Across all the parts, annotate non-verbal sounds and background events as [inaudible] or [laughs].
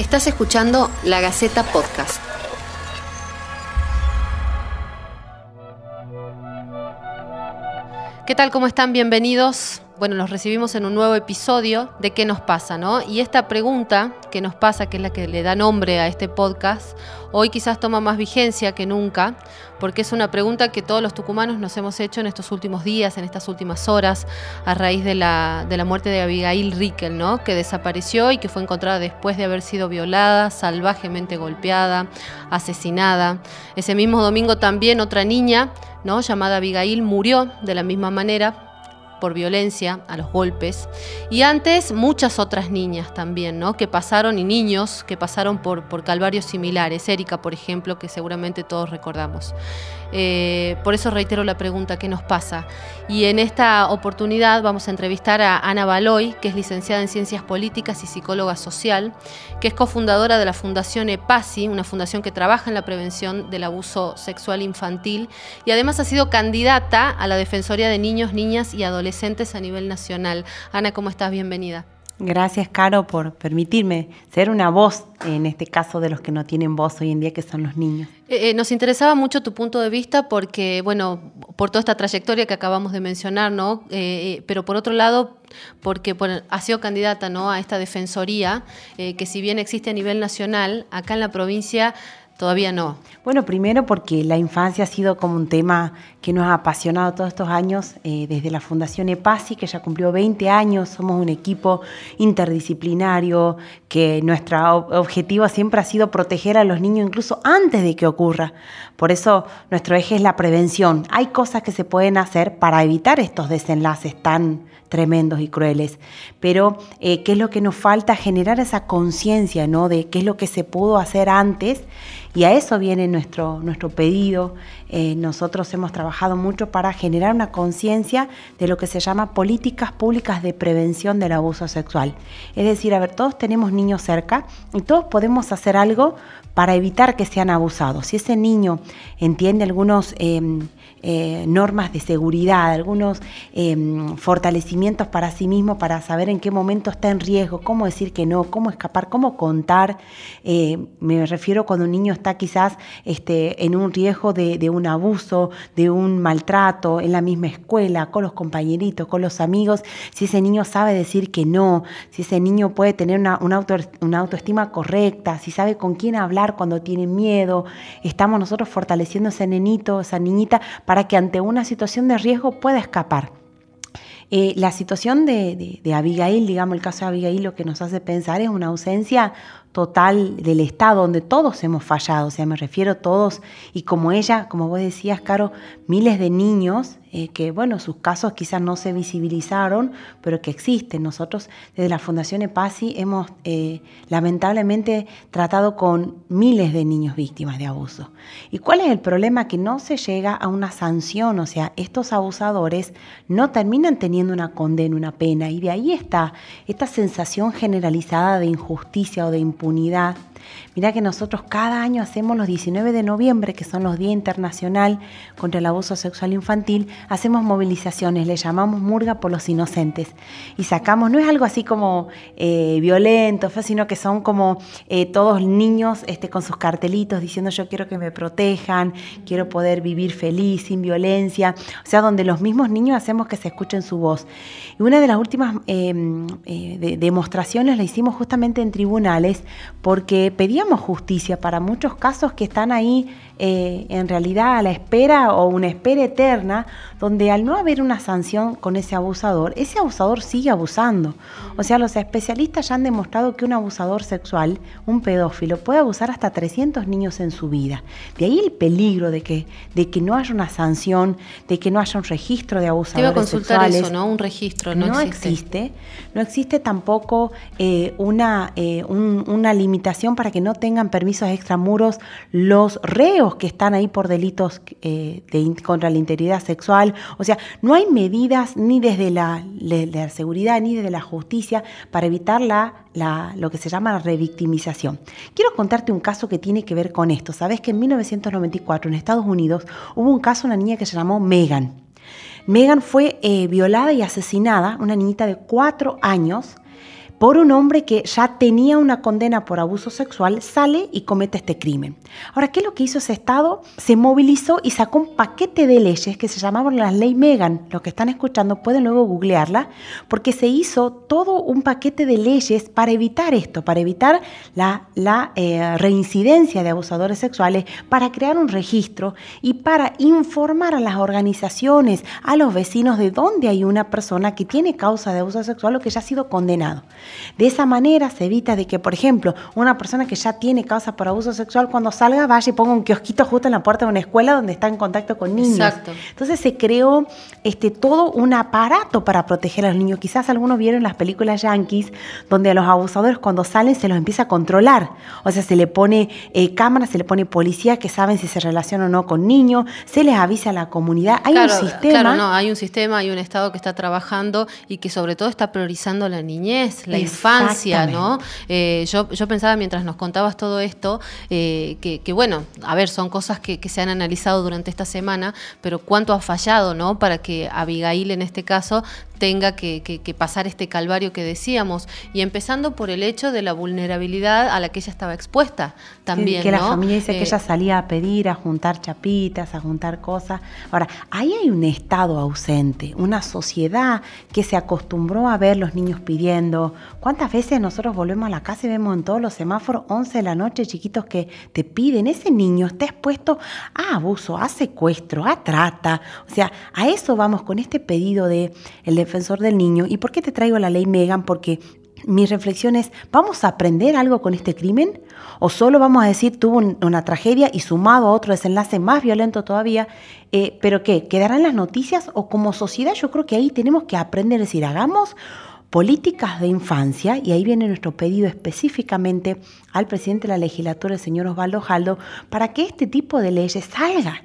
Estás escuchando La Gaceta Podcast. ¿Qué tal? ¿Cómo están? Bienvenidos bueno, los recibimos en un nuevo episodio de qué nos pasa, ¿no? Y esta pregunta que nos pasa, que es la que le da nombre a este podcast, hoy quizás toma más vigencia que nunca, porque es una pregunta que todos los tucumanos nos hemos hecho en estos últimos días, en estas últimas horas, a raíz de la, de la muerte de Abigail Rickel, ¿no? Que desapareció y que fue encontrada después de haber sido violada, salvajemente golpeada, asesinada. Ese mismo domingo también otra niña, ¿no? Llamada Abigail murió de la misma manera por violencia, a los golpes, y antes muchas otras niñas también, ¿no? Que pasaron, y niños que pasaron por, por calvarios similares, Erika, por ejemplo, que seguramente todos recordamos. Eh, por eso reitero la pregunta, ¿qué nos pasa? Y en esta oportunidad vamos a entrevistar a Ana Baloy, que es licenciada en Ciencias Políticas y psicóloga social, que es cofundadora de la Fundación EPASI, una fundación que trabaja en la prevención del abuso sexual infantil y además ha sido candidata a la Defensoría de Niños, Niñas y Adolescentes a nivel nacional. Ana, ¿cómo estás? Bienvenida. Gracias, Caro, por permitirme ser una voz, en este caso de los que no tienen voz hoy en día, que son los niños. Eh, eh, nos interesaba mucho tu punto de vista porque, bueno, por toda esta trayectoria que acabamos de mencionar, ¿no? Eh, pero por otro lado, porque ha sido candidata ¿no? a esta defensoría, que si bien existe a nivel nacional, acá en la provincia Todavía no. Bueno, primero porque la infancia ha sido como un tema que nos ha apasionado todos estos años, eh, desde la Fundación EPASI, que ya cumplió 20 años, somos un equipo interdisciplinario, que nuestro objetivo siempre ha sido proteger a los niños incluso antes de que ocurra. Por eso nuestro eje es la prevención. Hay cosas que se pueden hacer para evitar estos desenlaces tan tremendos y crueles. Pero, eh, ¿qué es lo que nos falta? Generar esa conciencia, ¿no? De qué es lo que se pudo hacer antes. Y a eso viene nuestro, nuestro pedido. Eh, nosotros hemos trabajado mucho para generar una conciencia de lo que se llama políticas públicas de prevención del abuso sexual. Es decir, a ver, todos tenemos niños cerca y todos podemos hacer algo para evitar que sean abusados. Si ese niño entiende algunos em, eh, normas de seguridad, algunos em, fortalecimientos para sí mismo, para saber en qué momento está en riesgo, cómo decir que no, cómo escapar, cómo contar. Eh, me refiero cuando un niño está quizás este, en un riesgo de, un abuso, de un maltrato en la misma escuela, con los compañeritos, con los amigos, si ese niño sabe decir que no, si ese niño puede tener una, una autoestima correcta, si sabe con quién hablar cuando tiene miedo, estamos nosotros fortaleciendo ese nenito, esa niñita para que ante una situación de riesgo pueda escapar. Eh, la situación de, de, Abigail, digamos el caso de Abigail, lo que nos hace pensar es una ausencia total del Estado, donde todos hemos fallado, o sea, me refiero a todos, y como ella, como vos decías, Caro, miles de niños eh, que, bueno, sus casos quizás no se visibilizaron, pero que existen. Nosotros desde la Fundación EPASI hemos eh, lamentablemente tratado con miles de niños víctimas de abuso. ¿Y cuál es el problema? Que no se llega a una sanción, o sea, estos abusadores no terminan teniendo una condena, una pena, y de ahí está esta sensación generalizada de injusticia o de impunidad impunidad. Mira que nosotros cada año hacemos los 19 de noviembre, que son los Día Internacional contra el Abuso Sexual Infantil, hacemos movilizaciones, le llamamos Murga por los Inocentes. Y sacamos, no es algo así como eh, violento, sino que son como eh, todos niños este, con sus cartelitos diciendo yo quiero que me protejan, quiero poder vivir feliz, sin violencia. O sea, donde los mismos niños hacemos que se escuchen su voz. Y una de las últimas em, eh, demostraciones la hicimos justamente en tribunales porque pedíamos justicia para muchos casos que están ahí eh, en realidad a la espera o una espera eterna, donde al no haber una sanción con ese abusador, ese abusador sigue abusando. O sea, los especialistas ya han demostrado que un abusador sexual, un pedófilo, puede abusar hasta 300 niños en su vida. De ahí el peligro de que, de que no haya una sanción, de que no haya un registro de abusadores Te iba a consultar eso, ¿no? Un registro, no, existe. No existe tampoco eh, una, eh, una limitación para que no tengan permisos extramuros los reos que están ahí por delitos eh, contra la integridad sexual. O sea, no hay medidas ni desde la, seguridad ni desde la justicia para evitar la, lo que se llama la revictimización. Quiero contarte un caso que tiene que ver con esto. Sabes que en 1994 en Estados Unidos hubo un caso, una niña que se llamó Megan. Megan fue eh, violada y asesinada, una niñita de cuatro años, por un hombre que ya tenía una condena por abuso sexual, sale y comete este crimen. Ahora, ¿qué es lo que hizo ese Estado? Se movilizó y sacó un paquete de leyes que se llamaban las ley Megan. Los que están escuchando pueden luego googlearla, porque se hizo todo un paquete de leyes para evitar esto, para evitar la, eh, reincidencia de abusadores sexuales, para crear un registro y para informar a las organizaciones, a los vecinos de dónde hay una persona que tiene causa de abuso sexual o que ya ha sido condenado. De esa manera se evita de que, por ejemplo, una persona que ya tiene causa por abuso sexual cuando salga vaya y ponga un kiosquito justo en la puerta de una escuela donde está en contacto con niños. Exacto. Entonces se creó este, todo un aparato para proteger a los niños. Quizás algunos vieron las películas yankees donde a los abusadores cuando salen se los empieza a controlar. O sea, se le pone eh, cámara, se le pone policía que saben si se relaciona o no con niños, se les avisa a la comunidad. Hay un sistema. Claro, no, hay un sistema, hay un Estado que está trabajando y que sobre todo está priorizando la niñez, la infancia, ¿no? Eh, yo, yo pensaba mientras nos contabas todo esto, eh, que, bueno, a ver, son cosas que, se han analizado durante esta semana, pero cuánto ha fallado, ¿no? Para que Abigail en este caso tenga que, pasar este calvario que decíamos, y empezando por el hecho de la vulnerabilidad a la que ella estaba expuesta también. Que, la familia dice que eh, ella salía a pedir, a juntar chapitas, a juntar cosas. Ahora, ahí hay un Estado ausente, una sociedad que se acostumbró a ver los niños pidiendo. ¿Cuántas veces nosotros volvemos a la casa y vemos en todos los semáforos 11 de la noche chiquitos que te piden? Ese niño está expuesto a abuso, a secuestro, a trata. O sea, a eso vamos con este pedido de el defensor del niño. ¿Y por qué te traigo la ley Megan? Porque mi reflexión es, ¿vamos a aprender algo con este crimen? ¿O solo vamos a decir tuvo una tragedia y sumado a otro desenlace más violento todavía? Eh, ¿Pero qué? ¿Quedarán las noticias? ¿O como sociedad yo creo que ahí tenemos que aprender a decir, hagamos políticas de infancia, y ahí viene nuestro pedido específicamente al presidente de la legislatura, el señor Osvaldo Jaldo, para que este tipo de leyes salgan.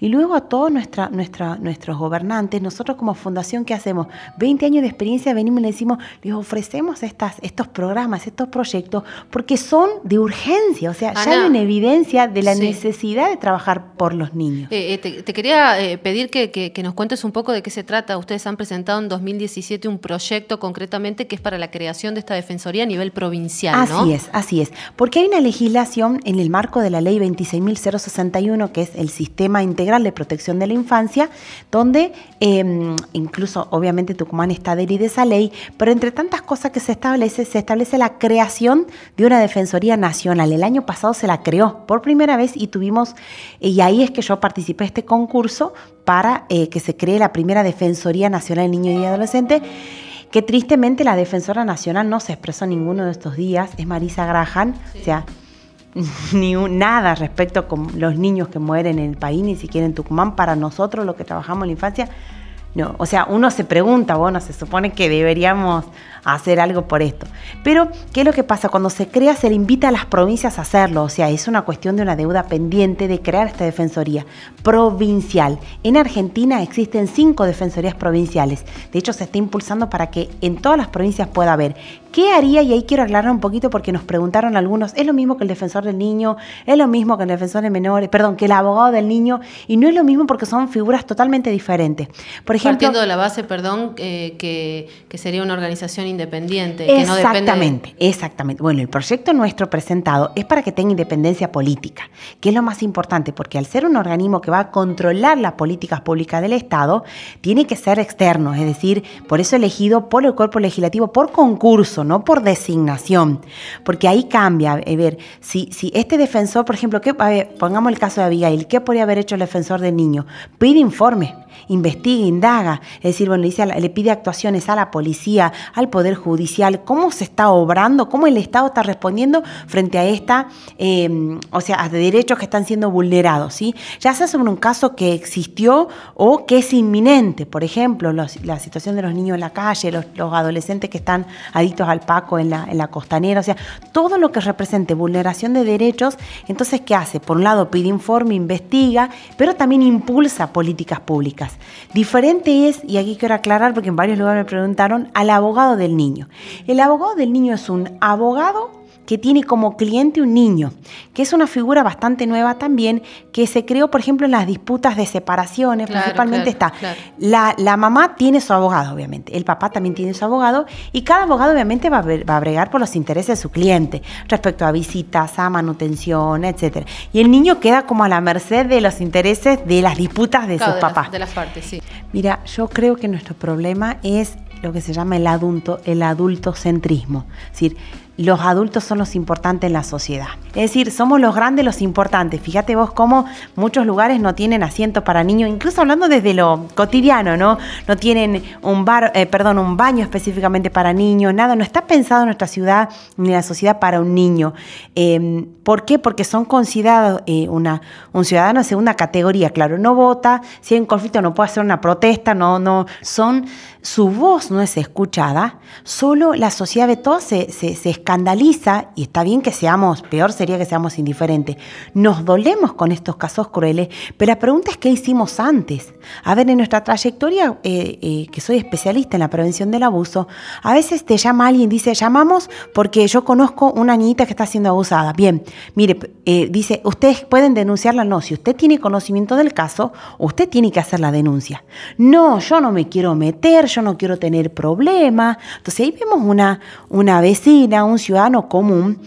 Y luego a todos nuestra, nuestra, nuestros gobernantes, nosotros como fundación, ¿qué hacemos? 20 años de experiencia, venimos y le decimos, les ofrecemos estas, estos programas, estos proyectos, porque son de urgencia, o sea, ya hay una evidencia de la necesidad de trabajar por los niños. Eh, eh, te, quería eh, pedir que, que nos cuentes un poco de qué se trata. Ustedes han presentado en 2017 un proyecto concreto que es para la creación de esta defensoría a nivel provincial. Así es, así es. Porque hay una legislación en el marco de la ley 26.061, que es el Sistema Integral de Protección de la Infancia, donde em, incluso obviamente Tucumán está adherido a esa ley, pero entre tantas cosas que se establece, se establece la creación de una defensoría nacional. El año pasado se la creó por primera vez y tuvimos, y ahí es que yo participé en este concurso para eh, que se cree la primera Defensoría Nacional de Niños y Adolescentes que tristemente la defensora nacional no se expresó ninguno de estos días, es Marisa Graham, o sea, [laughs] ni nada respecto a los niños que mueren en el país, ni siquiera en Tucumán, para nosotros los que trabajamos en la infancia, no, o sea, uno se pregunta, bueno, se supone que deberíamos hacer algo por esto. Pero, ¿qué es lo que pasa? Cuando se crea, se le invita a las provincias a hacerlo. O sea, es una cuestión de una deuda pendiente de crear esta defensoría provincial. En Argentina existen cinco defensorías provinciales. De hecho, se está impulsando para que en todas las provincias pueda haber. ¿Qué haría? Y ahí quiero aclarar un poquito porque nos preguntaron algunos, ¿es lo mismo que el defensor del niño? ¿Es lo mismo que el defensor de menores? Perdón, que el abogado del niño. Y no es lo mismo porque son figuras totalmente diferentes. Por ejemplo, Partiendo de la base, perdón, eh, que, que, sería una organización independiente. Que no exactamente, exactamente. Bueno, el proyecto nuestro presentado es para que tenga independencia política, que es lo más importante, porque al ser un organismo que va a controlar las políticas públicas del Estado, tiene que ser externo, es decir, por eso elegido por el cuerpo legislativo por concurso no por designación, porque ahí cambia. A ver, si, si este defensor, por ejemplo, que, pongamos el caso de Abigail, ¿qué podría haber hecho el defensor del niño? Pide informe, investiga, indaga, es decir, bueno, le, pide actuaciones a la policía, al Poder Judicial, cómo se está obrando, cómo el Estado está respondiendo frente a esta, em, o sea, a derechos que están siendo vulnerados, ¿sí? Ya sea sobre un caso que existió o que es inminente, por ejemplo, la situación de los niños en la calle, los, adolescentes que están adictos al Paco en la, en la costanera, o sea, todo lo que represente vulneración de derechos, entonces, ¿qué hace? Por un lado pide informe, investiga, pero también impulsa políticas públicas. Es, y aquí quiero aclarar porque en varios lugares me preguntaron, al abogado del niño. El abogado del niño es un abogado que tiene como cliente un niño, que es una figura bastante nueva también, que se creó, por ejemplo, en las disputas de separaciones, principalmente está. La, la, mamá tiene su abogado, obviamente, el papá también tiene su abogado, y cada abogado obviamente va a, va a bregar por los intereses de su cliente, respecto a visitas, a manutención, etc. Y el niño queda como a la merced de los intereses de las disputas de sus papás. de las partes, sí. Mira, yo creo que nuestro problema es lo que se llama el adulto, el adultocentrismo. Es decir, los adultos son los importantes en la sociedad. Es decir, somos los grandes los importantes. Fíjate vos cómo muchos lugares no tienen asiento para niños, incluso hablando desde lo cotidiano, ¿no? No tienen un bar, eh, perdón, un baño específicamente para niños, nada, no está pensado en nuestra ciudad ni en la sociedad para un niño. Em, ¿Por qué? Porque son considerados eh, una, un ciudadano de segunda categoría. Claro, no vota, si hay un conflicto no puede hacer una protesta, no, no, son, su voz no es escuchada, solo la sociedad de todos se, se, se escandaliza, y está bien que seamos, peor sería que seamos indiferentes, nos dolemos con estos casos crueles, pero la pregunta es qué hicimos antes. A ver, en nuestra trayectoria, eh, eh, que soy especialista en la prevención del abuso, a veces te llama alguien, dice, llamamos porque yo conozco una niñita que está siendo abusada. Bien, mire, eh, dice, ustedes pueden denunciarla, no, si usted tiene conocimiento del caso, usted tiene que hacer la denuncia. No, yo no me quiero meter, yo no quiero tener problemas. Entonces ahí vemos una, una vecina, un ciudadano común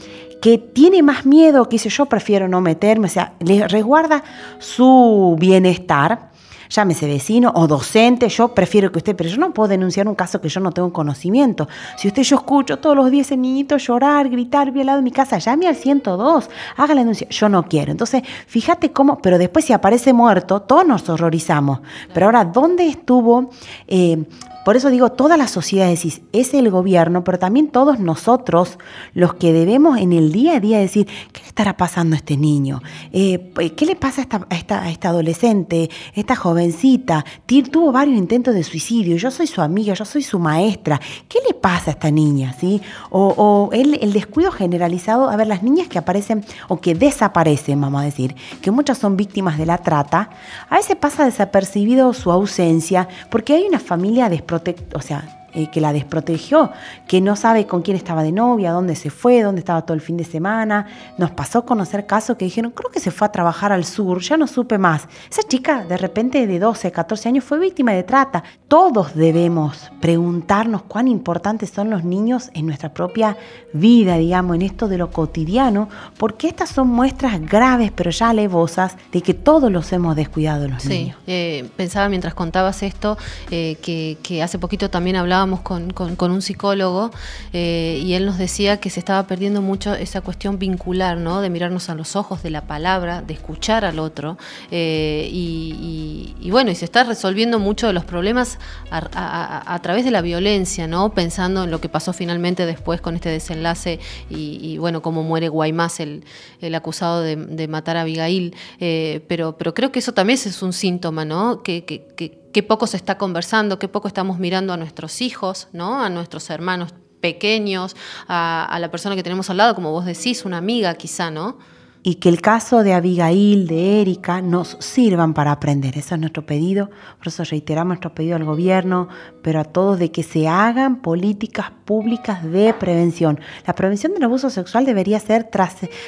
que tiene más miedo, que dice yo prefiero no meterme, o sea, le resguarda su bienestar, llámese vecino o docente, yo prefiero que usted, pero yo no puedo denunciar un caso que yo no tengo conocimiento. Si usted yo escucho todos los días ese niñito llorar, gritar violado en mi casa, llame al 102, haga la denuncia. Yo no quiero. Entonces, fíjate cómo, pero después si aparece muerto, todos nos horrorizamos. Pero ahora, ¿dónde estuvo eh, por eso digo, toda la sociedad decís, es el gobierno, pero también todos nosotros los que debemos en el día a día decir, ¿qué estará pasando a este niño? Eh, ¿Qué le pasa a esta, a esta, adolescente, esta jovencita? tuvo varios intentos de suicidio, yo soy su amiga, yo soy su maestra. ¿Qué le pasa a esta niña? ¿sí? O, el, el descuido generalizado, a ver, las niñas que aparecen o que desaparecen, vamos a decir, que muchas son víctimas de la trata, a veces pasa desapercibido su ausencia porque hay una familia desprotegida o sea, eh, que la desprotegió, que no sabe con quién estaba de novia, dónde se fue, dónde estaba todo el fin de semana. Nos pasó a conocer casos que dijeron, creo que se fue a trabajar al sur, ya no supe más. Esa chica de repente de 12, 14 años fue víctima de trata. Todos debemos preguntarnos cuán importantes son los niños en nuestra propia vida, digamos, en esto de lo cotidiano, porque estas son muestras graves, pero ya alevosas, de que todos los hemos descuidado los niños. Sí, eh, pensaba mientras contabas esto, eh, que, que hace poquito también hablábamos con, un psicólogo eh, y él nos decía que se estaba perdiendo mucho esa cuestión vincular, ¿no? De mirarnos a los ojos, de la palabra, de escuchar al otro. Eh, y, bueno, y se está resolviendo mucho de los problemas a, través de la violencia, ¿no? Pensando en lo que pasó finalmente después con este desenlace y, bueno, cómo muere Guaymás, el, el acusado de, matar a Abigail. Eh, pero, pero creo que eso también es un síntoma, ¿no? que qué poco se está conversando, qué poco estamos mirando a nuestros hijos, ¿no? a nuestros hermanos pequeños, a, a la persona que tenemos al lado, como vos decís, una amiga quizá, ¿no? Y que el caso de Abigail, de Erika, nos sirvan para aprender. Ese es nuestro pedido, por eso reiteramos nuestro pedido al gobierno, pero a todos de que se hagan políticas públicas de prevención. La prevención del abuso sexual debería ser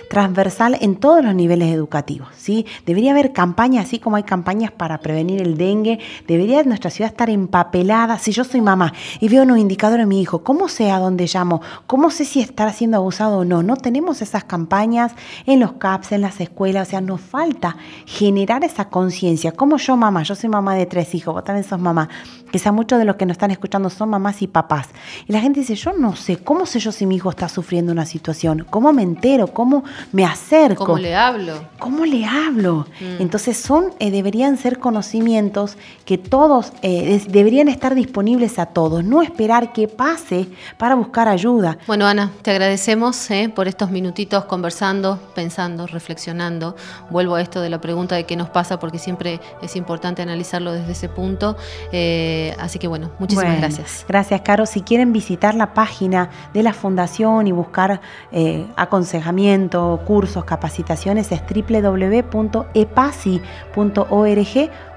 transversal en todos los niveles educativos. ¿sí? Debería haber campañas, así como hay campañas para prevenir el dengue, debería nuestra ciudad estar empapelada. Si yo soy mamá y veo unos indicadores de mi hijo, ¿cómo sé a dónde llamo? ¿Cómo sé si está siendo abusado o no? No tenemos esas campañas en los CAPS, en las escuelas, o sea, nos falta generar esa conciencia. Como yo, mamá, yo soy mamá de tres hijos, vos también sos mamá, quizá muchos de los que nos están escuchando son mamás y papás. Y la gente dice, yo no sé, ¿cómo sé yo si mi hijo está sufriendo una situación? ¿Cómo me entero? ¿Cómo me acerco? ¿Cómo le hablo? ¿Cómo le hablo? Mm. Entonces son, eh, deberían ser conocimientos que todos, eh, deberían estar disponibles a todos, no esperar que pase para buscar ayuda. Bueno, Ana, te agradecemos eh, por estos minutitos conversando, pensando pensando, reflexionando. Vuelvo a esto de la pregunta de qué nos pasa, porque siempre es importante analizarlo desde ese punto. Eh, así que bueno, muchísimas gracias. Gracias, Caro. Si quieren visitar la página de la Fundación y buscar eh, aconsejamiento, cursos, capacitaciones, es www.epasi.org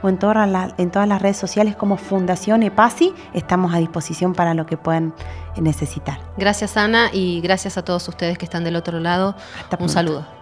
o en todas, en todas las redes sociales como Fundación EPASI. Estamos a disposición para lo que puedan necesitar. Gracias, Ana, y gracias a todos ustedes que están del otro lado. Un saludo.